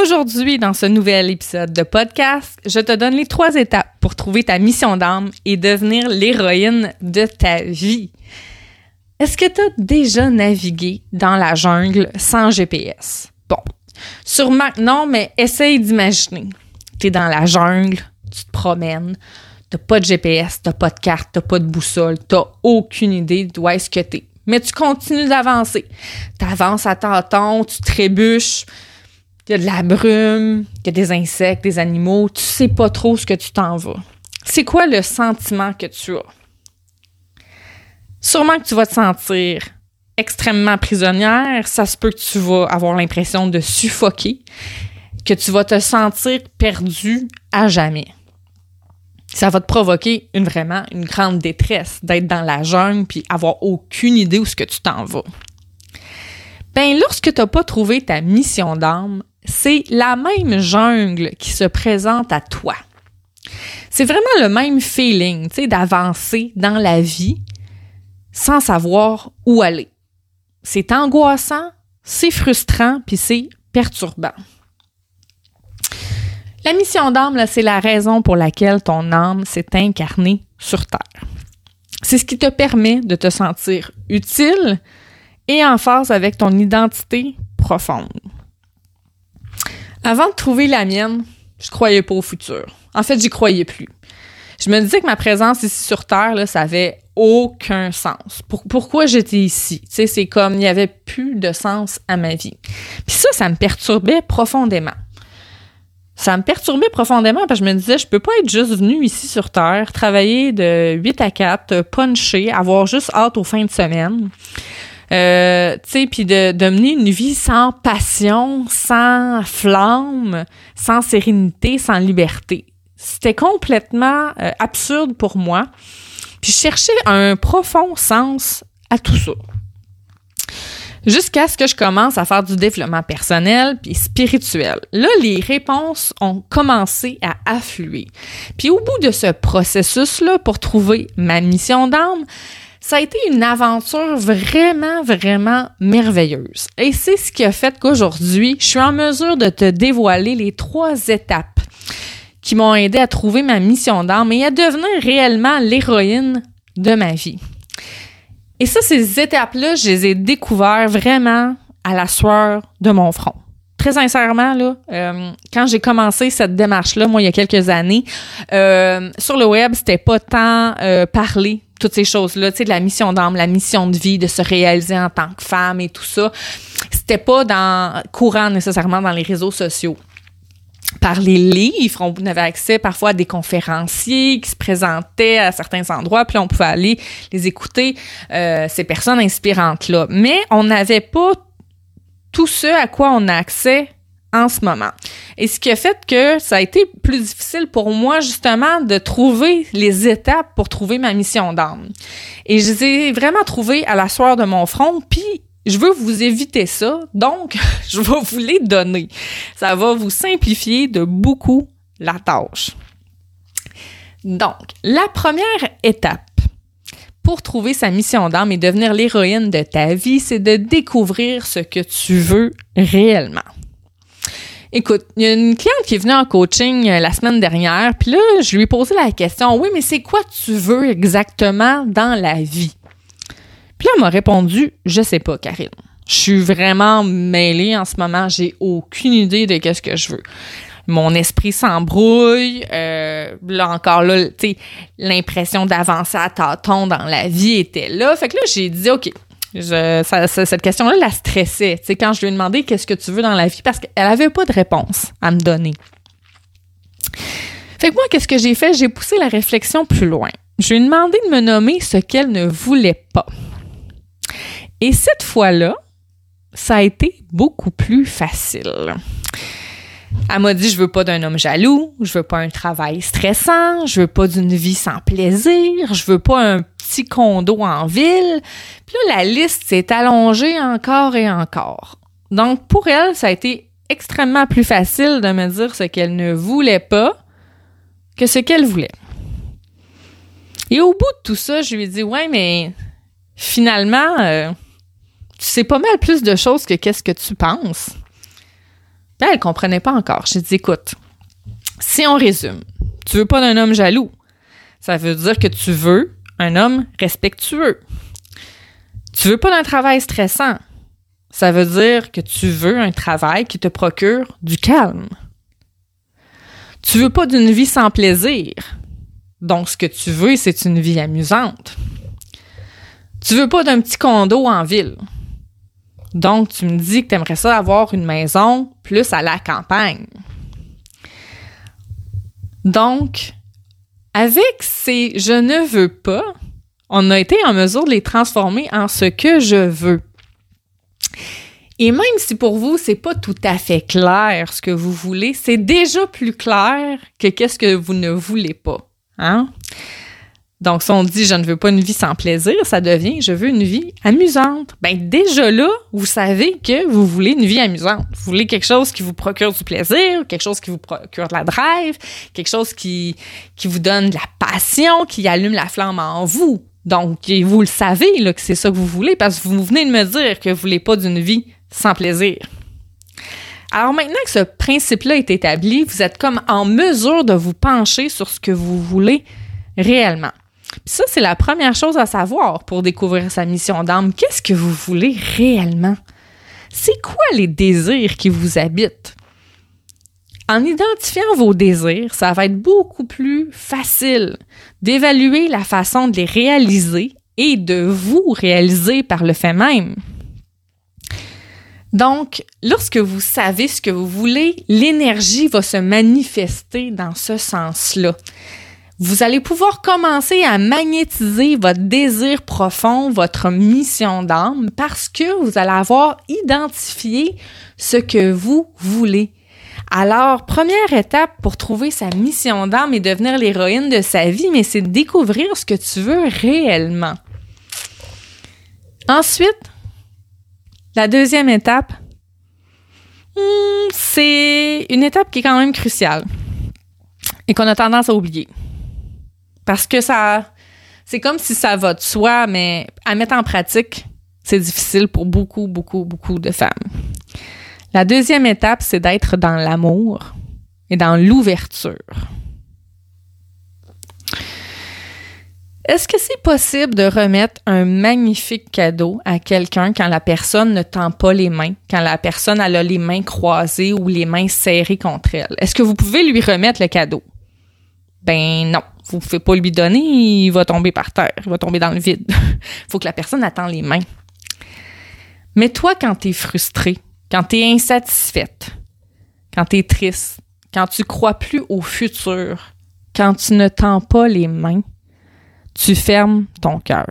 Aujourd'hui, dans ce nouvel épisode de podcast, je te donne les trois étapes pour trouver ta mission d'âme et devenir l'héroïne de ta vie. Est-ce que tu as déjà navigué dans la jungle sans GPS? Bon, sûrement non, mais essaye d'imaginer. Tu es dans la jungle, tu te promènes, t'as pas de GPS, t'as pas de carte, t'as pas de boussole, t'as aucune idée d'où est-ce que t'es. Mais tu continues d'avancer. T'avances à tâtons, tu trébuches, il y a de la brume, il y a des insectes, des animaux, tu sais pas trop ce que tu t'en vas. C'est quoi le sentiment que tu as? Sûrement que tu vas te sentir extrêmement prisonnière, ça se peut que tu vas avoir l'impression de suffoquer, que tu vas te sentir perdu à jamais. Ça va te provoquer une vraiment une grande détresse d'être dans la jungle puis avoir aucune idée où ce que tu t'en vas. Ben lorsque tu n'as pas trouvé ta mission d'âme, c'est la même jungle qui se présente à toi. C'est vraiment le même feeling, tu sais, d'avancer dans la vie sans savoir où aller. C'est angoissant, c'est frustrant, puis c'est perturbant. La mission d'âme, c'est la raison pour laquelle ton âme s'est incarnée sur Terre. C'est ce qui te permet de te sentir utile et en phase avec ton identité profonde. Avant de trouver la mienne, je croyais pas au futur. En fait, j'y croyais plus. Je me disais que ma présence ici sur Terre, là, ça avait aucun sens. pourquoi j'étais ici? Tu sais, c'est comme il n'y avait plus de sens à ma vie. Puis ça, ça me perturbait profondément. Ça me perturbait profondément parce que je me disais, je peux pas être juste venu ici sur Terre, travailler de 8 à 4, puncher, avoir juste hâte aux fins de semaine. Euh, tu sais, puis de, mener une vie sans passion, sans flamme, sans sérénité, sans liberté. C'était complètement euh, absurde pour moi. Puis je cherchais un profond sens à tout ça. Jusqu'à ce que je commence à faire du développement personnel puis spirituel. Là, les réponses ont commencé à affluer. Puis au bout de ce processus-là, pour trouver ma mission d'âme, ça a été une aventure vraiment, vraiment merveilleuse. Et c'est ce qui a fait qu'aujourd'hui, je suis en mesure de te dévoiler les trois étapes qui m'ont aidé à trouver ma mission d'âme et à devenir réellement l'héroïne de ma vie. Et ça, ces étapes-là, je les ai découvertes vraiment à la sueur de mon front. Très sincèrement, là, euh, quand j'ai commencé cette démarche-là, moi, il y a quelques années, euh, sur le web, c'était pas tant euh, parler toutes ces choses-là, tu sais, de la mission d'âme, la mission de vie, de se réaliser en tant que femme et tout ça. C'était pas dans courant nécessairement dans les réseaux sociaux par les livres, on avait accès parfois à des conférenciers qui se présentaient à certains endroits, puis on pouvait aller les écouter, euh, ces personnes inspirantes-là. Mais on n'avait pas tout ce à quoi on a accès en ce moment. Et ce qui a fait que ça a été plus difficile pour moi justement de trouver les étapes pour trouver ma mission d'âme. Et je les ai vraiment trouvées à la soirée de mon front, puis je veux vous éviter ça, donc je vais vous les donner. Ça va vous simplifier de beaucoup la tâche. Donc, la première étape pour trouver sa mission d'âme et devenir l'héroïne de ta vie, c'est de découvrir ce que tu veux réellement. Écoute, il y a une cliente qui est venue en coaching euh, la semaine dernière, puis là, je lui ai posé la question, oui, mais c'est quoi tu veux exactement dans la vie? Puis là, elle m'a répondu, je sais pas, Karine. Je suis vraiment mêlée en ce moment, j'ai aucune idée de qu'est-ce que je veux. Mon esprit s'embrouille. Euh, là encore, là, l'impression d'avancer à tâtons dans la vie était là. Fait que là, j'ai dit, OK, cette question-là la stressait. Tu quand je lui ai demandé qu'est-ce que tu veux dans la vie, parce qu'elle avait pas de réponse à me donner. Fait que moi, qu'est-ce que j'ai fait? J'ai poussé la réflexion plus loin. Je lui ai demandé de me nommer ce qu'elle ne voulait pas. Et cette fois-là, ça a été beaucoup plus facile. Elle m'a dit je veux pas d'un homme jaloux, je veux pas un travail stressant, je veux pas d'une vie sans plaisir, je veux pas un petit condo en ville. Puis là la liste s'est allongée encore et encore. Donc pour elle, ça a été extrêmement plus facile de me dire ce qu'elle ne voulait pas que ce qu'elle voulait. Et au bout de tout ça, je lui ai dit ouais mais finalement euh, tu sais pas mal plus de choses que qu'est-ce que tu penses. Puis elle comprenait pas encore. J'ai dit, écoute, si on résume, tu veux pas d'un homme jaloux. Ça veut dire que tu veux un homme respectueux. Tu veux pas d'un travail stressant. Ça veut dire que tu veux un travail qui te procure du calme. Tu veux pas d'une vie sans plaisir. Donc, ce que tu veux, c'est une vie amusante. Tu veux pas d'un petit condo en ville. Donc, tu me dis que tu aimerais ça avoir une maison plus à la campagne. Donc, avec ces je ne veux pas, on a été en mesure de les transformer en ce que je veux. Et même si pour vous, c'est pas tout à fait clair ce que vous voulez, c'est déjà plus clair que qu'est-ce que vous ne voulez pas. Hein? Donc, si on dit je ne veux pas une vie sans plaisir, ça devient je veux une vie amusante. Ben, déjà là, vous savez que vous voulez une vie amusante. Vous voulez quelque chose qui vous procure du plaisir, quelque chose qui vous procure de la drive, quelque chose qui, vous donne de la passion, qui allume la flamme en vous. Donc, vous le savez là, que c'est ça que vous voulez parce que vous venez de me dire que vous voulez pas d'une vie sans plaisir. Alors maintenant que ce principe-là est établi, vous êtes comme en mesure de vous pencher sur ce que vous voulez réellement. Ça, c'est la première chose à savoir pour découvrir sa mission d'âme. Qu'est-ce que vous voulez réellement? C'est quoi les désirs qui vous habitent? En identifiant vos désirs, ça va être beaucoup plus facile d'évaluer la façon de les réaliser et de vous réaliser par le fait même. Donc, lorsque vous savez ce que vous voulez, l'énergie va se manifester dans ce sens-là. Vous allez pouvoir commencer à magnétiser votre désir profond, votre mission d'âme, parce que vous allez avoir identifié ce que vous voulez. Alors, première étape pour trouver sa mission d'âme et devenir l'héroïne de sa vie, mais c'est découvrir ce que tu veux réellement. Ensuite, la deuxième étape, hmm, c'est une étape qui est quand même cruciale et qu'on a tendance à oublier. Parce que ça, c'est comme si ça va de soi, mais à mettre en pratique, c'est difficile pour beaucoup, beaucoup, beaucoup de femmes. La deuxième étape, c'est d'être dans l'amour et dans l'ouverture. Est-ce que c'est possible de remettre un magnifique cadeau à quelqu'un quand la personne ne tend pas les mains, quand la personne a les mains croisées ou les mains serrées contre elle? Est-ce que vous pouvez lui remettre le cadeau? Ben non, vous pouvez pas lui donner, il va tomber par terre, il va tomber dans le vide. Faut que la personne attend les mains. Mais toi, quand tu es frustré, quand tu es insatisfaite, quand tu es triste, quand tu crois plus au futur, quand tu ne tends pas les mains, tu fermes ton cœur.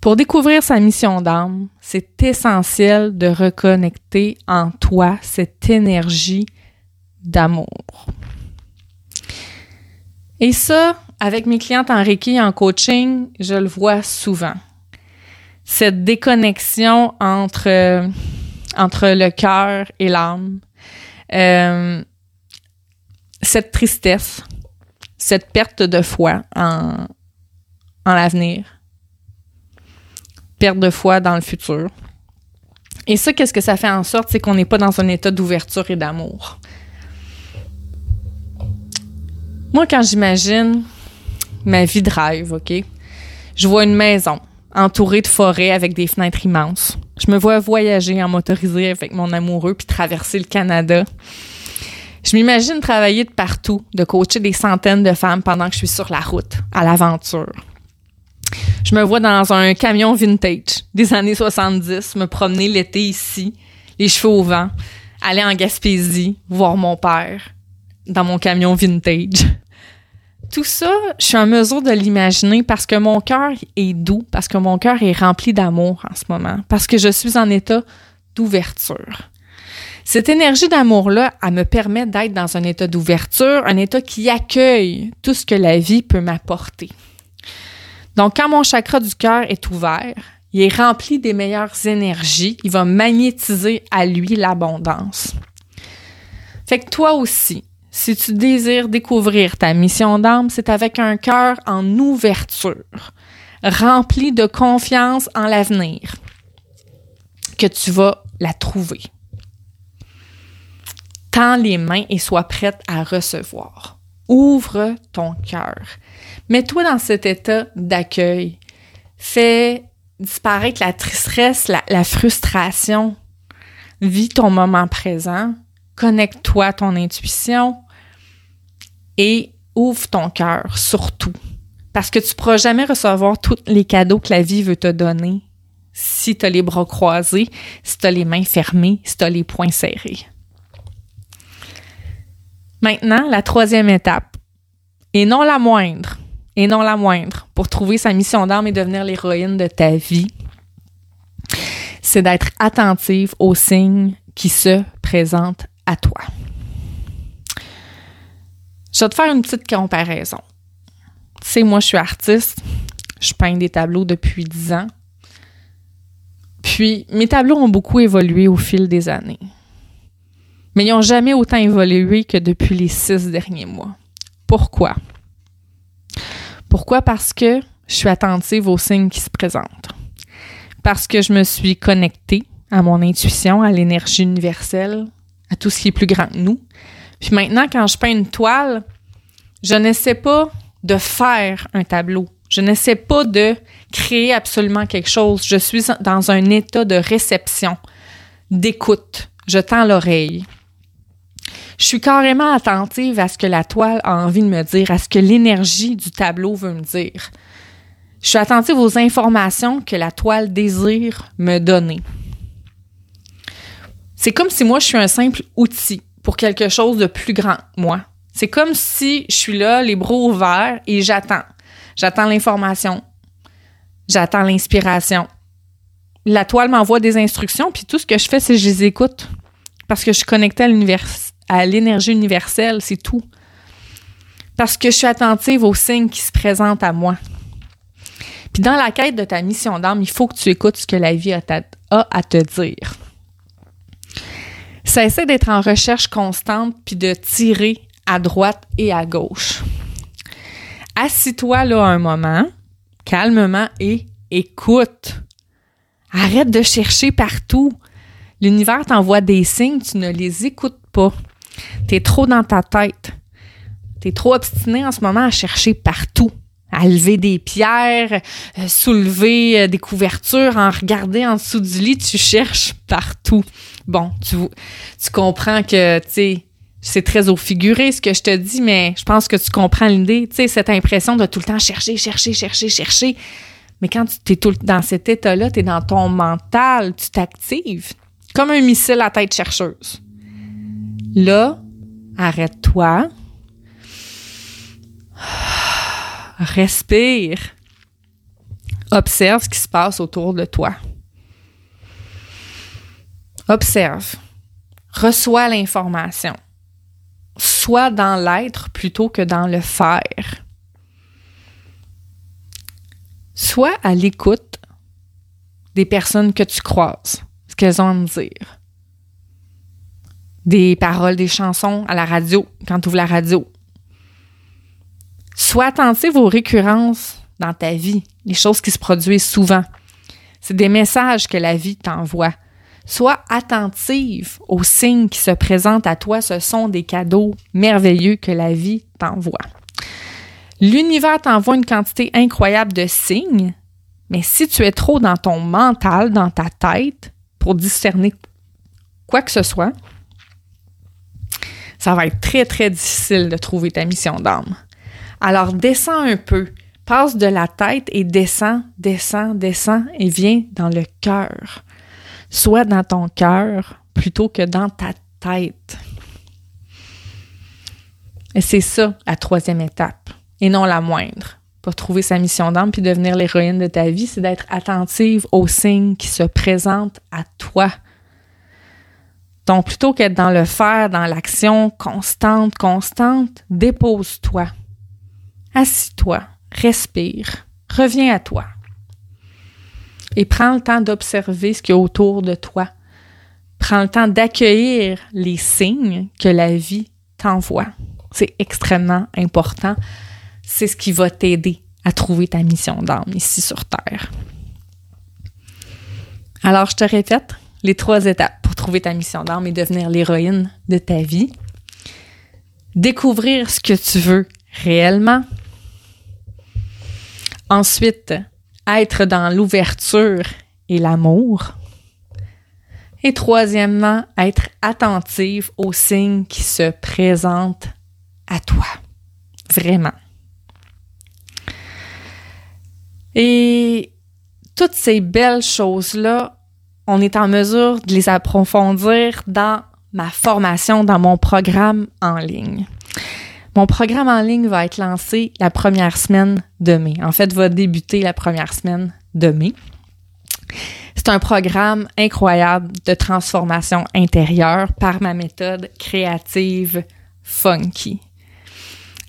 Pour découvrir sa mission d'âme, c'est essentiel de reconnecter en toi cette énergie d'amour. Et ça, avec mes clientes en Reiki, en coaching, je le vois souvent. Cette déconnexion entre, entre le cœur et l'âme, euh, cette tristesse, cette perte de foi en, en l'avenir, perte de foi dans le futur. Et ça, qu'est-ce que ça fait en sorte? C'est qu'on n'est pas dans un état d'ouverture et d'amour. Moi, quand j'imagine ma vie de rêve, OK, je vois une maison entourée de forêts avec des fenêtres immenses. Je me vois voyager en motorisé avec mon amoureux puis traverser le Canada. Je m'imagine travailler de partout, de coacher des centaines de femmes pendant que je suis sur la route, à l'aventure. Je me vois dans un camion vintage des années 70, me promener l'été ici, les cheveux au vent, aller en Gaspésie, voir mon père dans mon camion vintage. Tout ça, je suis en mesure de l'imaginer parce que mon cœur est doux, parce que mon cœur est rempli d'amour en ce moment, parce que je suis en état d'ouverture. Cette énergie d'amour-là, elle me permet d'être dans un état d'ouverture, un état qui accueille tout ce que la vie peut m'apporter. Donc, quand mon chakra du cœur est ouvert, il est rempli des meilleures énergies, il va magnétiser à lui l'abondance. Fait que toi aussi, si tu désires découvrir ta mission d'âme, c'est avec un cœur en ouverture, rempli de confiance en l'avenir, que tu vas la trouver Tends les mains et sois prête à recevoir. Ouvre ton cœur. Mets-toi dans cet état d'accueil. Fais disparaître la tristesse, la, frustration. Vis ton moment présent. Connecte-toi à ton intuition et ouvre ton cœur surtout. Parce que tu ne pourras jamais recevoir tous les cadeaux que la vie veut te donner si tu as les bras croisés, si tu as les mains fermées, si tu as les poings serrés. Maintenant, la troisième étape, et non la moindre, et non la moindre, pour trouver sa mission d'âme et devenir l'héroïne de ta vie, c'est d'être attentive aux signes qui se présentent à toi. Je vais te faire une petite comparaison. Tu sais, moi, je suis artiste. Je peins des tableaux depuis 10 ans. Puis, mes tableaux ont beaucoup évolué au fil des années. Mais ils n'ont jamais autant évolué que depuis les six derniers mois. Pourquoi? Pourquoi? Parce que je suis attentive aux signes qui se présentent. Parce que je me suis connectée à mon intuition, à l'énergie universelle, à tout ce qui est plus grand que nous. Puis maintenant, quand je peins une toile, je n'essaie pas de faire un tableau. Je n'essaie pas de créer absolument quelque chose. Je suis dans un état de réception, d'écoute. Je tends l'oreille. Je suis carrément attentive à ce que la toile a envie de me dire, à ce que l'énergie du tableau veut me dire. Je suis attentive aux informations que la toile désire me donner. C'est comme si moi, je suis un simple outil pour quelque chose de plus grand moi. C'est comme si je suis là, les bras ouverts, et j'attends. J'attends l'information. J'attends l'inspiration. La toile m'envoie des instructions, puis tout ce que je fais, c'est que je les écoute. Parce que je suis connectée à l'énergie universelle, c'est tout. Parce que je suis attentive aux signes qui se présentent à moi. Puis dans la quête de ta mission d'âme, il faut que tu écoutes ce que la vie a, a à te dire. Essaie d'être en recherche constante puis de tirer à droite et à gauche. Assis-toi là un moment, calmement et écoute. Arrête de chercher partout. L'univers t'envoie des signes, tu ne les écoutes pas. Tu es trop dans ta tête. Tu es trop obstiné en ce moment à chercher partout, à lever des pierres, euh, soulever euh, des couvertures, en regarder en dessous du lit, tu cherches partout. Bon, tu, comprends que, tu sais, c'est très au figuré ce que je te dis, mais je pense que tu comprends l'idée. Tu sais, cette impression de tout le temps chercher, chercher, chercher, chercher. Mais quand tu es tout dans cet état-là, tu es dans ton mental, tu t'actives comme un missile à tête chercheuse. Là, arrête-toi. Respire. Observe ce qui se passe autour de toi. Observe. Reçois l'information soit dans l'être plutôt que dans le faire. Sois à l'écoute des personnes que tu croises, ce qu'elles ont à me dire. Des paroles, des chansons à la radio, quand tu ouvres la radio. Sois attentive aux récurrences dans ta vie, les choses qui se produisent souvent. C'est des messages que la vie t'envoie. Sois attentive aux signes qui se présentent à toi. Ce sont des cadeaux merveilleux que la vie t'envoie. L'univers t'envoie une quantité incroyable de signes, mais si tu es trop dans ton mental, dans ta tête, pour discerner quoi que ce soit, ça va être très, très difficile de trouver ta mission d'âme. Alors descends un peu, passe de la tête et descends, descends, descends et viens dans le cœur soit dans ton cœur plutôt que dans ta tête. Et c'est ça la troisième étape, et non la moindre. Pour trouver sa mission d'âme puis devenir l'héroïne de ta vie, c'est d'être attentive aux signes qui se présentent à toi. Donc, plutôt qu'être dans le faire, dans l'action constante, constante, dépose-toi. Assis-toi, respire, reviens à toi et prends le temps d'observer ce qu'il y a autour de toi. Prends le temps d'accueillir les signes que la vie t'envoie. C'est extrêmement important. C'est ce qui va t'aider à trouver ta mission d'âme ici sur Terre. Alors, je te répète les trois étapes pour trouver ta mission d'âme et devenir l'héroïne de ta vie. Découvrir ce que tu veux réellement. Ensuite, être dans l'ouverture et l'amour. Et troisièmement, être attentive aux signes qui se présentent à toi. Vraiment. Et toutes ces belles choses-là, on est en mesure de les approfondir dans ma formation, dans mon programme en ligne. Mon programme en ligne va être lancé la première semaine de mai. En fait, va débuter la première semaine de mai. C'est un programme incroyable de transformation intérieure par ma méthode créative funky.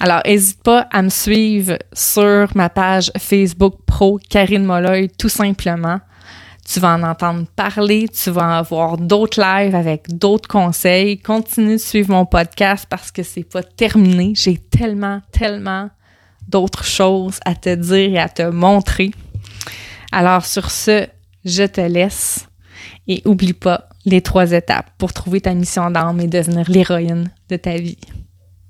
Alors, n'hésite pas à me suivre sur ma page Facebook Pro Karine Molloy, tout simplement. Tu vas en entendre parler, tu vas avoir d'autres lives avec d'autres conseils. Continue de suivre mon podcast parce que c'est pas terminé. J'ai tellement, tellement d'autres choses à te dire et à te montrer. Alors sur ce, je te laisse et oublie pas les trois étapes pour trouver ta mission d'âme et devenir l'héroïne de ta vie.